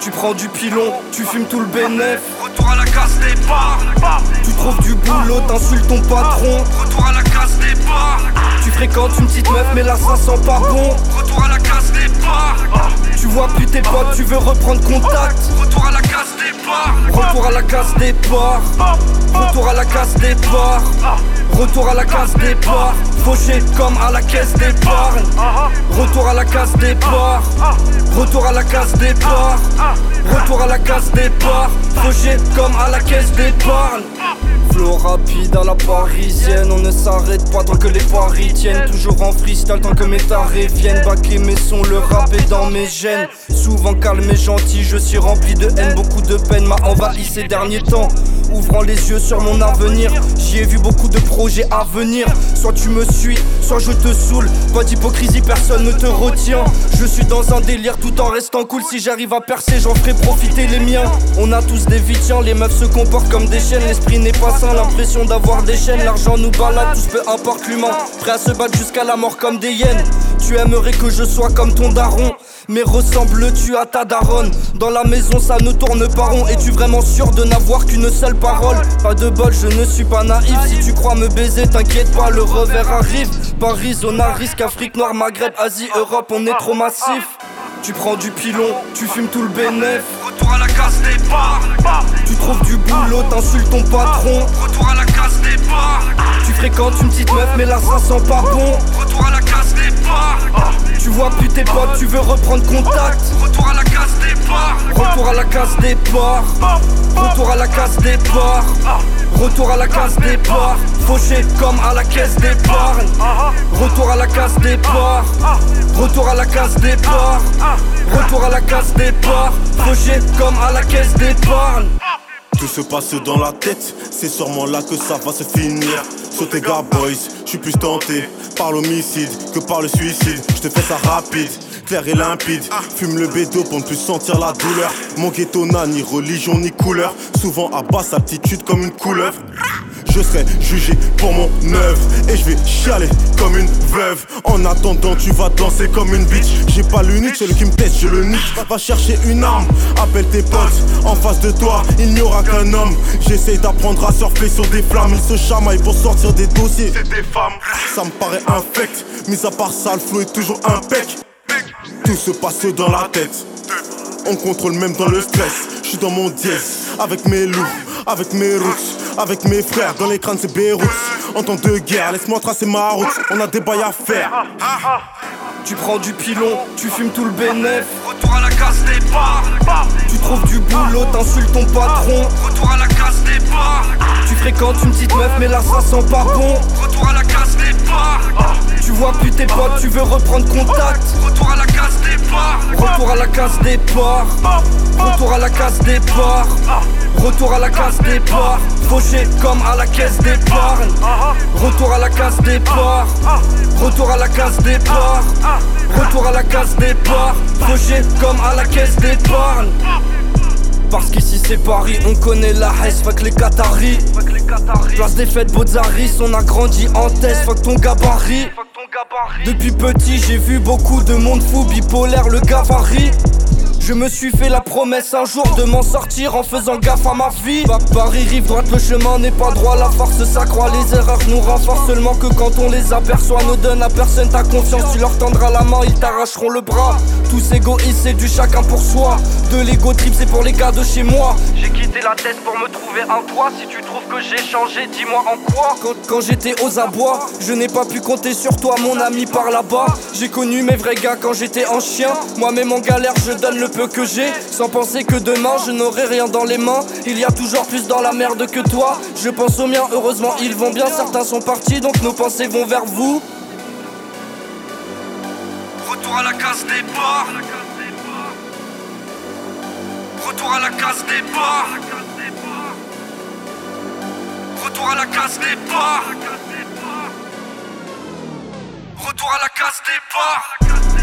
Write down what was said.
Tu prends du pilon, tu fumes tout le bénéf. Retour à la case départ. Tu trouves du boulot, t'insultes ton patron. Retour à la case départ. Tu fréquentes une petite meuf, mais là ça sent pas bon. Retour à la case départ. Tu vois plus tes potes, tu veux reprendre contact. Retour à la case départ. Retour à la case départ. Retour à la case départ. Retour à la case départ. Fauché comme à la caisse d'épargne. Retour à la case départ. Retour à la case départ. Retour à la case départ. Fauché comme à la caisse d'épargne. Flow rapide à la parisienne, on ne s'arrête pas tant que les paris tiennent. Toujours en freestyle tant que mes tarés viennent. Baquer mes sons, le rap est dans mes gènes. Souvent calme et gentil, je suis rempli de haine. Beaucoup de peine m'a envahi ces derniers temps. Ouvrant les yeux sur mon avenir, j'y ai vu beaucoup de projets à venir. Soit tu me suis, soit je te saoule. Pas d'hypocrisie, personne ne te retient. Je suis dans un délire tout en restant cool. Si j'arrive à percer, j'en ferai profiter les miens. On a tous des vies, tiens, les meufs se comportent comme des chaînes. L'esprit n'est pas sain, l'impression d'avoir des chaînes. L'argent nous balade, tous peu importe l'humain. Prêt à se battre jusqu'à la mort comme des hyènes. Tu aimerais que je sois comme ton daron. Mais ressembles-tu à ta daronne? Dans la maison ça ne tourne pas rond. Es-tu vraiment sûr de n'avoir qu'une seule parole? Pas de bol, je ne suis pas naïf. Si tu crois me baiser, t'inquiète pas, le revers arrive. Paris, zone à risque, Afrique noire, Maghreb, Asie, Europe, on est trop massif. Tu prends du pilon, tu fumes tout le bénéf. Retour à la case départ. Tu trouves du boulot, t'insultes ton patron. Retour à la case départ. Tu fréquentes une petite meuf, mais là ça sent pas bon. Retour à la case départ. Tu vois plus tes potes, tu veux reprendre contact. Retour à la case départ. Retour à la case départ. Retour à la case départ. Retour à la case départ. Fauché comme à la caisse d'épargne. Retour à la case départ. Retour à la case départ. Retour à la case départ. Fauché comme à la caisse d'épargne. Tout se passe dans la tête, c'est sûrement là que ça va se finir. Sur tes gars boys, je suis plus tenté par l'homicide que par le suicide. Je te fais ça rapide, clair et limpide. Fume le bédo pour ne plus sentir la douleur. Mon ghetto n'a ni religion ni couleur. Souvent à basse aptitude comme une couleuvre. Je serai jugé pour mon œuvre. Et je vais chialer comme une veuve. En attendant tu vas danser comme une bitch. J'ai pas l'unique, celui qui me teste, je le nique. Va chercher une arme, appelle tes potes. En face de toi, il n'y aura qu'un homme. J'essaye d'apprendre à surfer sur des flammes. Ils se chamaillent pour sortir des dossiers. C'est des femmes. Ça me paraît infect. Mis à part ça, le flow est toujours impec Tout se passe dans la tête on contrôle même dans le stress. Je suis dans mon dièse, avec mes loups, avec mes routes, avec mes frères. Dans les crânes, c'est Beyrouth. En temps de guerre, laisse-moi tracer ma route. On a des bails à faire. Tu prends du pilon, tu fumes tout le bénéf. Retour à la case départ. Tu trouves du boulot, t'insultes ton patron. Retour à la case départ. Tu fréquentes une petite meuf, mais là ça sent pas bon. Retour à la case départ. Tu vois plus tes potes, tu veux reprendre contact. Retour à la case départ. Retour à la case départ. Retour à la case départ. Retour à la case départ. Fauché comme à la caisse d'épargne. Retour à la case départ. Retour à la case départ. Retour à la case départ. Fauché comme à la caisse d'épargne. Parce qu'ici c'est Paris, on connaît la Hesse, fuck les Qataris. Place des fêtes Bozzaris, on a grandi en test, fuck ton gabarit. Depuis petit, j'ai vu beaucoup de monde fou, bipolaire, le gabarit. Je me suis fait la promesse un jour de m'en sortir en faisant gaffe à ma vie. Pa- Paris rive droite, le chemin n'est pas droit, la force s'accroît, les erreurs nous renforcent seulement que quand on les aperçoit. Ne donne à personne ta confiance, tu leur tendras la main, ils t'arracheront le bras. Tous égoïstes, c'est du chacun pour soi. De l'ego trip, c'est pour les gars de chez moi. J'ai quitté la tête pour me trouver un toit. Si tu que j'ai changé, dis-moi en quoi. Quand, quand j'étais aux abois, je n'ai pas pu compter sur toi, mon ami par là-bas. J'ai connu mes vrais gars quand j'étais en chien. Moi-même en galère, je donne le peu que j'ai. Sans penser que demain, je n'aurai rien dans les mains. Il y a toujours plus dans la merde que toi. Je pense aux miens, heureusement, ils vont bien. Certains sont partis, donc nos pensées vont vers vous. Retour à la case départ. Retour à la case départ. Retour à la case départ. Retour à la case départ.